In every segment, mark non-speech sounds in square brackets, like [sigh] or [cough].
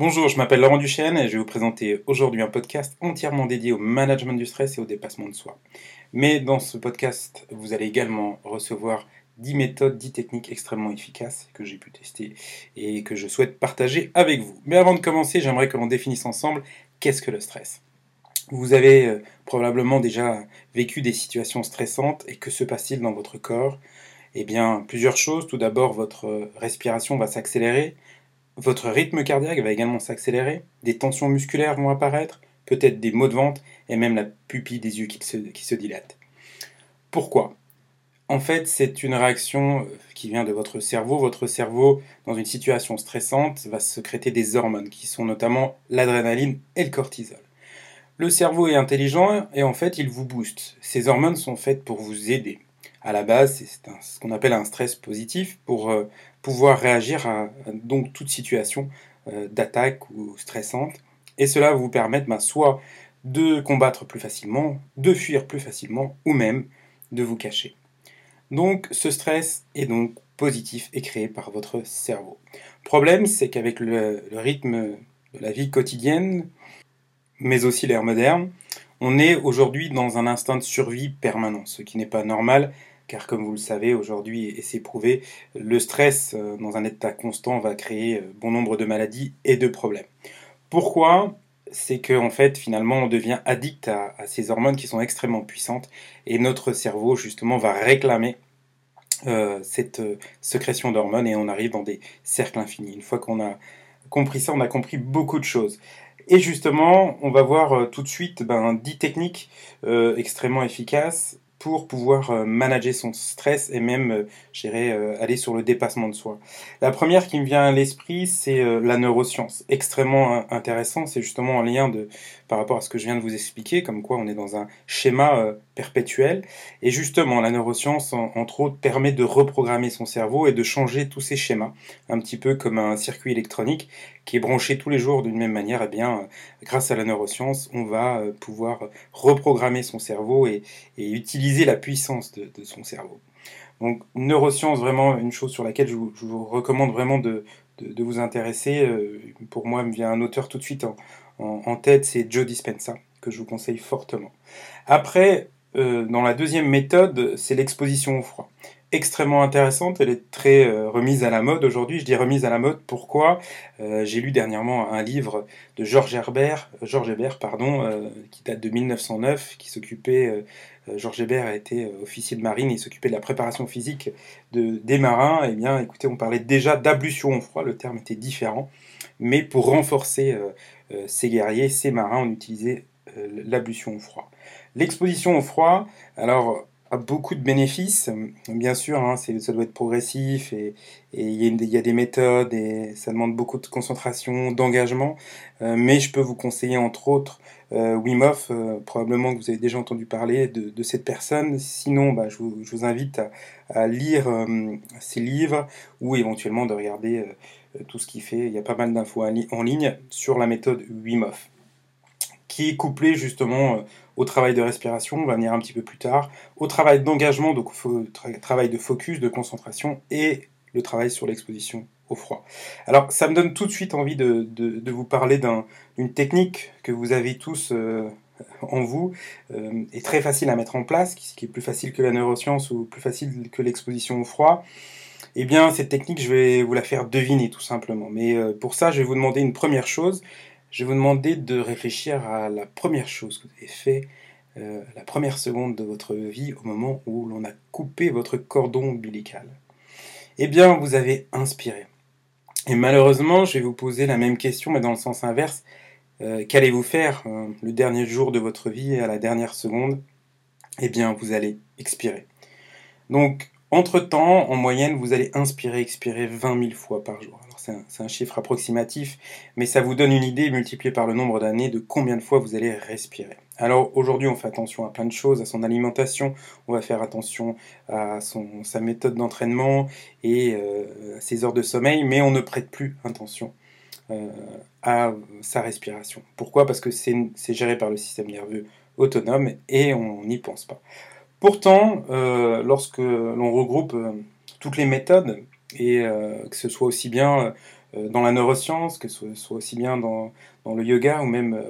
Bonjour, je m'appelle Laurent Duchesne et je vais vous présenter aujourd'hui un podcast entièrement dédié au management du stress et au dépassement de soi. Mais dans ce podcast, vous allez également recevoir 10 méthodes, 10 techniques extrêmement efficaces que j'ai pu tester et que je souhaite partager avec vous. Mais avant de commencer, j'aimerais que l'on définisse ensemble qu'est-ce que le stress. Vous avez euh, probablement déjà vécu des situations stressantes et que se passe-t-il dans votre corps? Eh bien, plusieurs choses. Tout d'abord, votre respiration va s'accélérer, votre rythme cardiaque va également s'accélérer, des tensions musculaires vont apparaître, peut-être des maux de ventre et même la pupille des yeux qui se, dilate. Pourquoi? En fait, c'est une réaction euh, qui vient de votre cerveau. Votre cerveau, dans une situation stressante, va sécréter des hormones qui sont notamment l'adrénaline et le cortisol. Le cerveau est intelligent et en fait, il vous booste. Ces hormones sont faites pour vous aider. À la base, c'est ce qu'on appelle un stress positif pour euh, pouvoir réagir à, donc toute situation euh, d'attaque ou stressante. Et cela va vous permettre ben, soit de combattre plus facilement, de fuir plus facilement ou même de vous cacher. Donc ce stress est donc positif et créé par votre cerveau. Problème, c'est qu'avec le, le rythme de la vie quotidienne, mais aussi l'ère moderne, on est aujourd'hui dans un instinct de survie permanent, ce qui n'est pas normal, car comme vous le savez aujourd'hui, et c'est prouvé, le stress euh, dans un état constant va créer euh, bon nombre de maladies et de problèmes. Pourquoi? C'est qu'en en fait, finalement, on devient addict à, ces hormones qui sont extrêmement puissantes, et notre cerveau, justement, va réclamer euh, cette sécrétion d'hormones, et on arrive dans des cercles infinis. Une fois qu'on a compris ça, on a compris beaucoup de choses. Et justement, on va voir euh, tout de suite ben, 10 techniques euh, extrêmement efficaces pour pouvoir euh, manager son stress et même, euh, aller sur le dépassement de soi. La première qui me vient à l'esprit, c'est la neuroscience. Extrêmement intéressant, c'est justement en lien de, par rapport à ce que je viens de vous expliquer, comme quoi on est dans un schéma perpétuel. Et justement, la neuroscience, entre autres, permet de reprogrammer son cerveau et de changer tous ces schémas, un petit peu comme un circuit électronique qui est branché tous les jours d'une même manière. Eh bien, grâce à la neuroscience, on va pouvoir reprogrammer son cerveau et, utiliser la puissance de, son cerveau. Donc, neuroscience, vraiment une chose sur laquelle je vous, recommande vraiment de, vous intéresser. Pour moi, me vient un auteur tout de suite en, en tête, c'est Joe Dispenza, que je vous conseille fortement. Après, euh, dans la deuxième méthode, c'est l'exposition au froid. Extrêmement intéressante, elle est très euh, remise à la mode aujourd'hui. Je dis remise à la mode, pourquoi? Euh, J'ai lu dernièrement un livre de Georges Herbert, Georges Hébert, pardon, qui date de 1909, qui s'occupait, Georges Hébert a été officier de marine, il s'occupait de la préparation physique de, des marins. Eh bien, écoutez, on parlait déjà d'ablution au froid, le terme était différent, mais pour renforcer ces guerriers, ces marins, on utilisait l'ablution au froid. L'exposition au froid, alors, beaucoup de bénéfices. Bien sûr, hein, ça doit être progressif et il y, a des méthodes et ça demande beaucoup de concentration, d'engagement. Euh, mais je peux vous conseiller entre autres euh, euh, probablement que vous avez déjà entendu parler de, cette personne. Sinon, bah, je, vous, invite à, lire ses livres ou éventuellement de regarder tout ce qu'il fait. Il y a pas mal d'infos en ligne sur la méthode Wim qui est couplé justement euh, au travail de respiration, on va venir un petit peu plus tard, au travail d'engagement, donc au travail de focus, de concentration, et le travail sur l'exposition au froid. Alors ça me donne tout de suite envie de, vous parler d'une technique que vous avez tous euh, en vous, euh, et très facile à mettre en place, qui, est plus facile que la neuroscience ou plus facile que l'exposition au froid. Eh bien, cette technique, je vais vous la faire deviner tout simplement. Mais pour ça, je vais vous demander une première chose je vais vous demander de réfléchir à la première chose que vous avez fait, euh, la première seconde de votre vie au moment où l'on a coupé votre cordon ombilical. Eh bien, vous avez inspiré. Et malheureusement, je vais vous poser la même question, mais dans le sens inverse. Euh, qu'allez-vous faire euh, le dernier jour de votre vie à la dernière seconde? Eh bien, vous allez expirer. Donc, entre-temps, en moyenne, vous allez inspirer, expirer 20 000 fois par jour c'est un, chiffre approximatif, mais ça vous donne une idée multipliée par le nombre d'années de combien de fois vous allez respirer. Alors aujourd'hui, on fait attention à plein de choses, à son alimentation, on va faire attention à sa méthode d'entraînement et euh, à ses heures de sommeil, mais on ne prête plus attention euh, à sa respiration. Pourquoi? Parce que c'est géré par le système nerveux autonome et on n'y pense pas. Pourtant, euh, lorsque l'on regroupe toutes les méthodes, et euh, que ce soit aussi bien dans la neuroscience, que ce soit aussi bien dans, dans le yoga ou même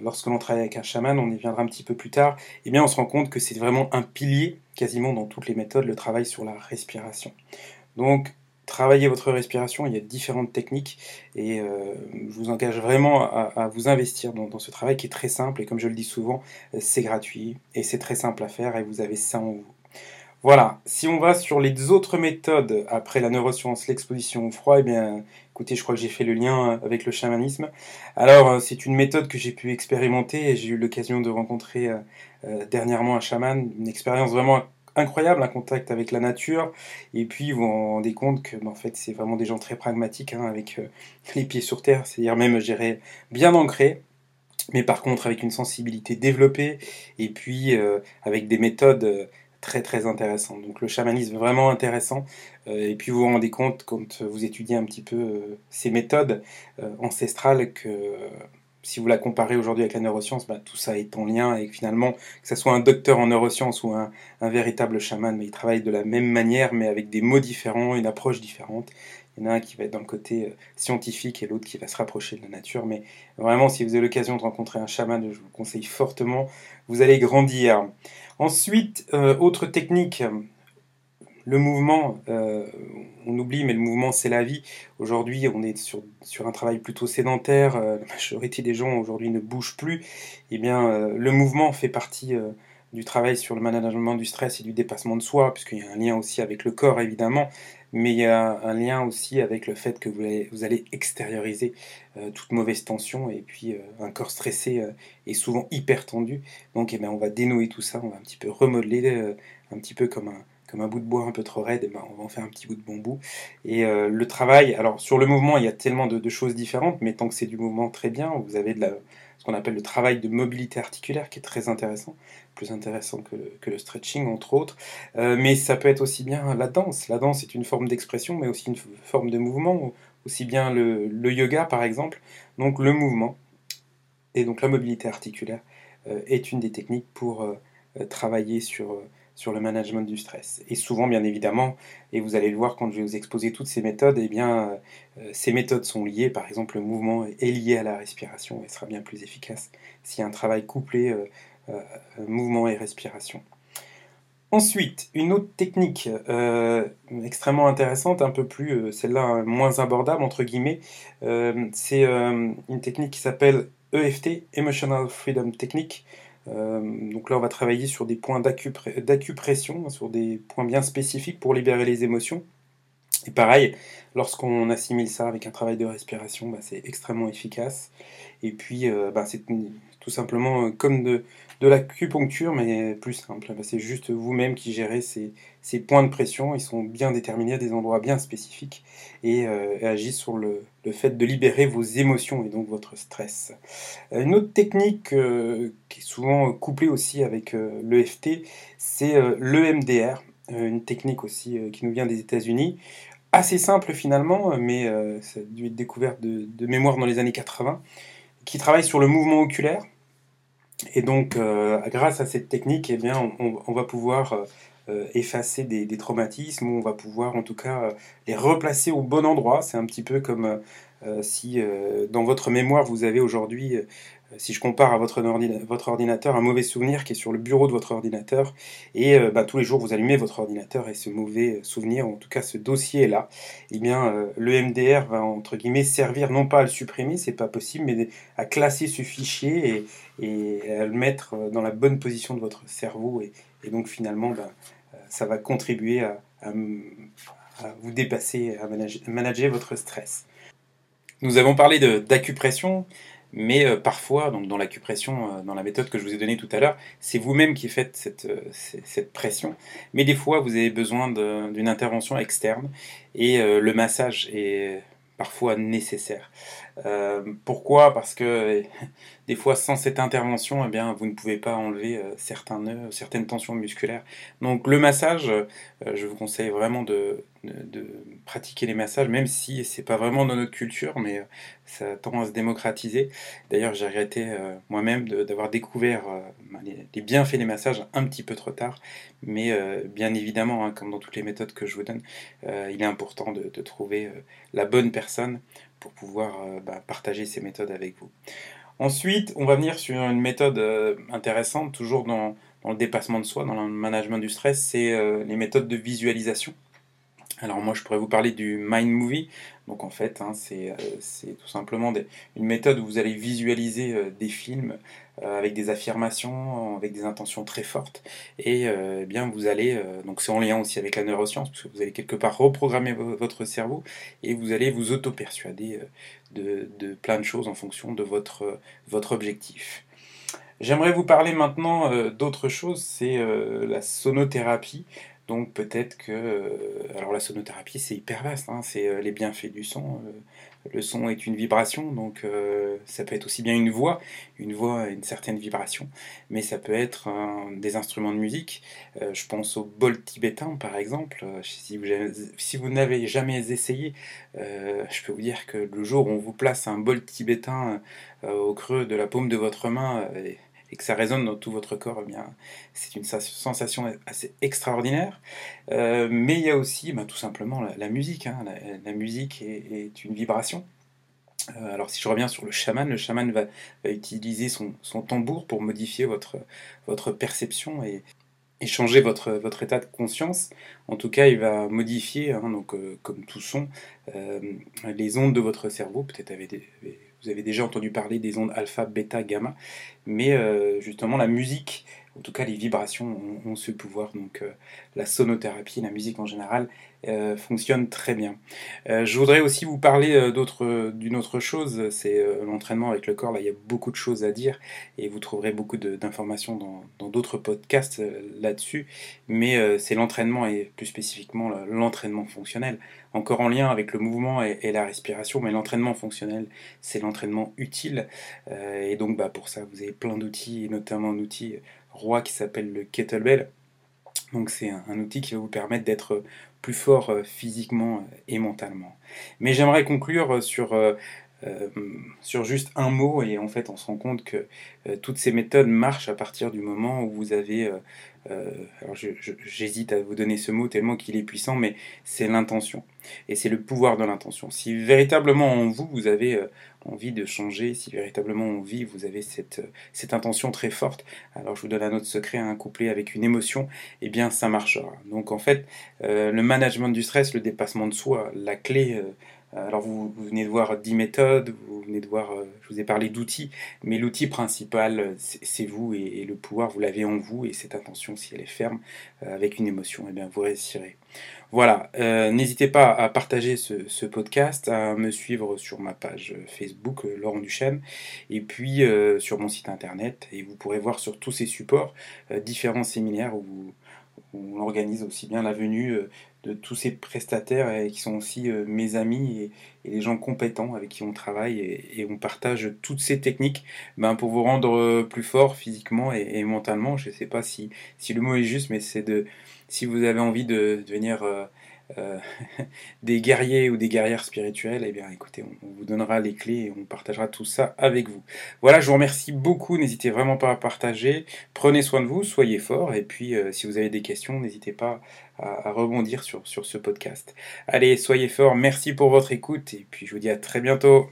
lorsque l'on travaille avec un chaman, on y viendra un petit peu plus tard, eh bien on se rend compte que c'est vraiment un pilier quasiment dans toutes les méthodes, le travail sur la respiration. Donc travaillez votre respiration, il y a différentes techniques et euh, je vous engage vraiment à, vous investir dans, ce travail qui est très simple et comme je le dis souvent, c'est gratuit et c'est très simple à faire et vous avez ça en vous. Voilà, si on va sur les autres méthodes après la neuroscience, l'exposition au froid, eh bien écoutez, je crois que j'ai fait le lien avec le chamanisme. Alors euh, c'est une méthode que j'ai pu expérimenter et j'ai eu l'occasion de rencontrer euh, dernièrement un chaman, une expérience vraiment incroyable, un contact avec la nature. Et puis vous vous rendez compte que ben, en fait c'est vraiment des gens très pragmatiques, hein, avec euh, les pieds sur terre, c'est-à-dire même, je bien ancrés. Mais par contre avec une sensibilité développée et puis euh, avec des méthodes euh, très très intéressantes. Donc le chamanisme vraiment intéressant. et puis vous vous rendez compte quand vous étudiez un petit peu ces méthodes ancestrales que si vous la comparez aujourd'hui avec la neuroscience, bah, tout ça est en lien et finalement, que ce soit un docteur en neurosciences ou un, véritable chaman, mais ils travaillent de la même manière, mais avec des mots différents, une approche différente. Il y en a un qui va être dans le côté euh, scientifique et l'autre qui va se rapprocher de la nature. Mais vraiment, si vous avez l'occasion de rencontrer un chaman, je vous le conseille fortement, vous allez grandir. Ensuite, euh, autre technique, le mouvement, euh, on oublie, mais le mouvement c'est la vie. Aujourd'hui, on est sur, sur un travail plutôt sédentaire. Euh, la majorité des gens aujourd'hui ne bougent plus. Eh bien, euh, le mouvement fait partie du travail sur le management du stress et du dépassement de soi, puisqu'il y a un lien aussi avec le corps évidemment, mais il y a un lien aussi avec le fait que vous allez, extérioriser toute mauvaise tension et puis un corps stressé est souvent hyper tendu. Donc, eh bien, on va dénouer tout ça, on va un petit peu remodeler, un petit peu comme un comme un bout de bois un peu trop raide, et ben on va en faire un petit bout de bambou. Et euh, le travail, alors sur le mouvement, il y a tellement de, choses différentes, mais tant que c'est du mouvement, très bien. Vous avez de la, ce qu'on appelle le travail de mobilité articulaire qui est très intéressant, plus intéressant que le, stretching entre autres. Euh, mais ça peut être aussi bien la danse. La danse est une forme d'expression, mais aussi une forme de mouvement, aussi bien le, le, yoga par exemple. Donc le mouvement et donc la mobilité articulaire euh, est une des techniques pour travailler sur sur le management du stress. Et souvent, bien évidemment, et vous allez le voir quand je vais vous exposer toutes ces méthodes, eh bien, euh, ces méthodes sont liées, par exemple, le mouvement est lié à la respiration et sera bien plus efficace s'il y a un travail couplé euh, euh, mouvement et respiration. Ensuite, une autre technique extrêmement intéressante, un peu plus, celle-là moins abordable, entre guillemets, c'est une technique qui s'appelle EFT, Emotional Freedom Technique, donc là, on va travailler sur des points d'acupression, sur des points bien spécifiques pour libérer les émotions. Et pareil, lorsqu'on assimile ça avec un travail de respiration, bah, c'est extrêmement efficace. Et puis, euh, bah, c'est tout simplement euh, comme de, de l'acupuncture, mais plus simple. Bah, c'est juste vous-même qui gérez ces, ces, points de pression. Ils sont bien déterminés à des endroits bien spécifiques et, euh, agissent sur le, le, fait de libérer vos émotions et donc votre stress. Une autre technique qui est souvent couplée aussi avec l'EFT, c'est l'EMDR, une technique aussi qui nous vient des États-Unis assez simple finalement, mais euh, ça a dû être découverte de, mémoire dans les années 80, qui travaille sur le mouvement oculaire. Et donc, euh, grâce à cette technique, eh on, va pouvoir euh, effacer des, traumatismes, on va pouvoir en tout cas les replacer au bon endroit. C'est un petit peu comme si dans votre mémoire vous avez aujourd'hui si je compare à votre, ordinateur, un mauvais souvenir qui est sur le bureau de votre ordinateur, et euh, bah, tous les jours vous allumez votre ordinateur et ce mauvais souvenir, en tout cas ce dossier est là, eh bien euh, le MDR va entre guillemets servir non pas à le supprimer, c'est pas possible, mais à classer ce fichier et, à le mettre dans la bonne position de votre cerveau, et, donc finalement bah, ça va contribuer à, vous dépasser, à manager votre stress. Nous avons parlé d'acupression, mais euh, parfois, donc dans l'acupression, euh, dans la méthode que je vous ai donnée tout à l'heure, c'est vous-même qui faites cette, euh, cette, pression. Mais des fois, vous avez besoin d'une intervention externe et le massage est parfois nécessaire. pourquoi? Parce que des fois, sans cette intervention, eh bien, vous ne pouvez pas enlever certains nœuds, certaines tensions musculaires. Donc le massage, je vous conseille vraiment de, pratiquer les massages, même si c'est pas vraiment dans notre culture, mais euh, ça tend à se démocratiser. D'ailleurs, j'ai regretté euh, moi-même d'avoir découvert euh, ben, les, bienfaits des massages un petit peu trop tard, mais bien évidemment, hein, comme dans toutes les méthodes que je vous donne, il est important de, trouver la bonne personne pour pouvoir ben, partager ces méthodes avec vous. Ensuite, on va venir sur une méthode intéressante, toujours dans, le dépassement de soi, dans le management du stress, c'est les méthodes de visualisation. Alors moi je pourrais vous parler du Mind Movie. Donc en fait hein, euh, c'est tout simplement une méthode où vous allez visualiser euh, des films euh, avec des affirmations, avec des intentions très fortes. Et eh bien vous allez, donc c'est en lien aussi avec la neuroscience, parce que vous allez quelque part reprogrammer votre cerveau et vous allez vous auto-persuader de, de, plein de choses en fonction de votre, votre objectif. J'aimerais vous parler maintenant d'autre chose, c'est la sonothérapie. Donc peut-être que... Euh, alors la sonothérapie c'est hyper vaste, hein, c'est euh, les bienfaits du son. Euh, le son est une vibration, donc ça peut être aussi bien une voix, une voix une certaine vibration, mais ça peut être des instruments de musique. je pense au bol tibétain par exemple. si vous, si vous n'avez jamais essayé, je peux vous dire que le jour où on vous place un bol tibétain au creux de la paume de votre main, et que ça résonne dans tout votre corps, eh bien, c'est une sensation assez extraordinaire. Euh, mais il y a aussi bah, tout simplement la, musique. Hein. La, musique est, une vibration. Euh, alors si je reviens sur le chaman, le chaman va, utiliser son, tambour pour modifier votre, perception et, changer votre, état de conscience. En tout cas, il va modifier, hein, donc, euh, comme tout son, les ondes de votre cerveau. Peut-être avez, vous avez déjà entendu parler des ondes alpha, bêta, gamma, mais euh, justement la musique, en tout cas les vibrations ont, ce pouvoir, donc euh, la sonothérapie, la musique en général, euh, fonctionne très bien. je voudrais aussi vous parler d'une autre chose, c'est l'entraînement avec le corps, là il y a beaucoup de choses à dire, et vous trouverez beaucoup d'informations dans d'autres podcasts là-dessus, mais c'est l'entraînement et plus spécifiquement l'entraînement fonctionnel. Encore en lien avec le mouvement et, la respiration, mais l'entraînement fonctionnel, c'est l'entraînement utile. Euh, et donc bah, pour ça, vous avez plein d'outils, notamment un outil roi qui s'appelle le kettlebell. Donc c'est un, outil qui va vous permettre d'être plus fort euh, physiquement euh, et mentalement. Mais j'aimerais conclure sur sur juste un mot, et en fait on se rend compte que toutes ces méthodes marchent à partir du moment où vous avez euh, alors j'hésite à vous donner ce mot tellement qu'il est puissant, mais c'est l'intention. Et c'est le pouvoir de l'intention. Si véritablement en vous, vous avez euh, envie de changer, si véritablement en vie, vous avez cette, euh, cette intention très forte, alors je vous donne un autre secret, un couplet avec une émotion, et eh bien ça marchera. Donc en fait, le management du stress, le dépassement de soi, la clé euh, alors vous, venez de voir 10 méthodes, vous venez de voir, euh, je vous ai parlé d'outils, mais l'outil principal, c'est vous et, le pouvoir, vous l'avez en vous et cette intention, si elle est ferme, euh, avec une émotion, eh bien vous réussirez. Voilà, n'hésitez pas à partager ce, podcast, à me suivre sur ma page Facebook, Laurent Duchesne, et puis sur mon site internet, et vous pourrez voir sur tous ces supports différents séminaires où, où on organise aussi bien la venue de tous ces prestataires qui sont aussi euh, mes amis et, les gens compétents avec qui on travaille et, on partage toutes ces techniques ben, pour vous rendre euh, plus fort physiquement et, mentalement. Je ne sais pas si, si, le mot est juste, mais c'est de si vous avez envie de devenir euh, [laughs] des guerriers ou des guerrières spirituelles, eh bien écoutez, on, vous donnera les clés et on partagera tout ça avec vous. Voilà, je vous remercie beaucoup, n'hésitez vraiment pas à partager, prenez soin de vous, soyez forts, et puis euh, si vous avez des questions, n'hésitez pas à, rebondir sur, sur ce podcast. Allez, soyez forts, merci pour votre écoute, et puis je vous dis à très bientôt.